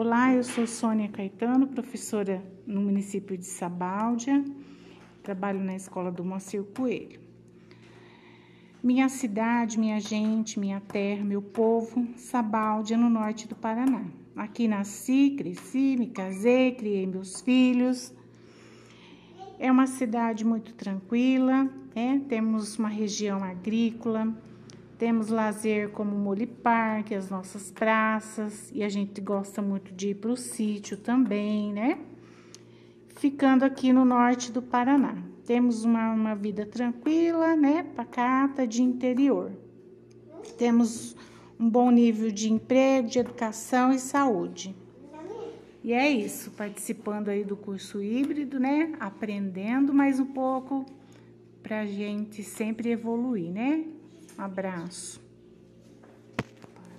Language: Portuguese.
Olá, eu sou Sônia Caetano, professora no município de Sabáudia, trabalho na escola do Moacir Coelho. Minha cidade, minha gente, minha terra, meu povo, Sabáudia, no norte do Paraná. Aqui nasci, cresci, me casei, criei meus filhos. É uma cidade muito tranquila, né? temos uma região agrícola, temos lazer como o Mole Parque, as nossas praças, e a gente gosta muito de ir para o sítio também, né? Ficando aqui no norte do Paraná. Temos uma, uma vida tranquila, né? Pacata, de interior. Temos um bom nível de emprego, de educação e saúde. E é isso, participando aí do curso híbrido, né? Aprendendo mais um pouco para a gente sempre evoluir, né? Abraço.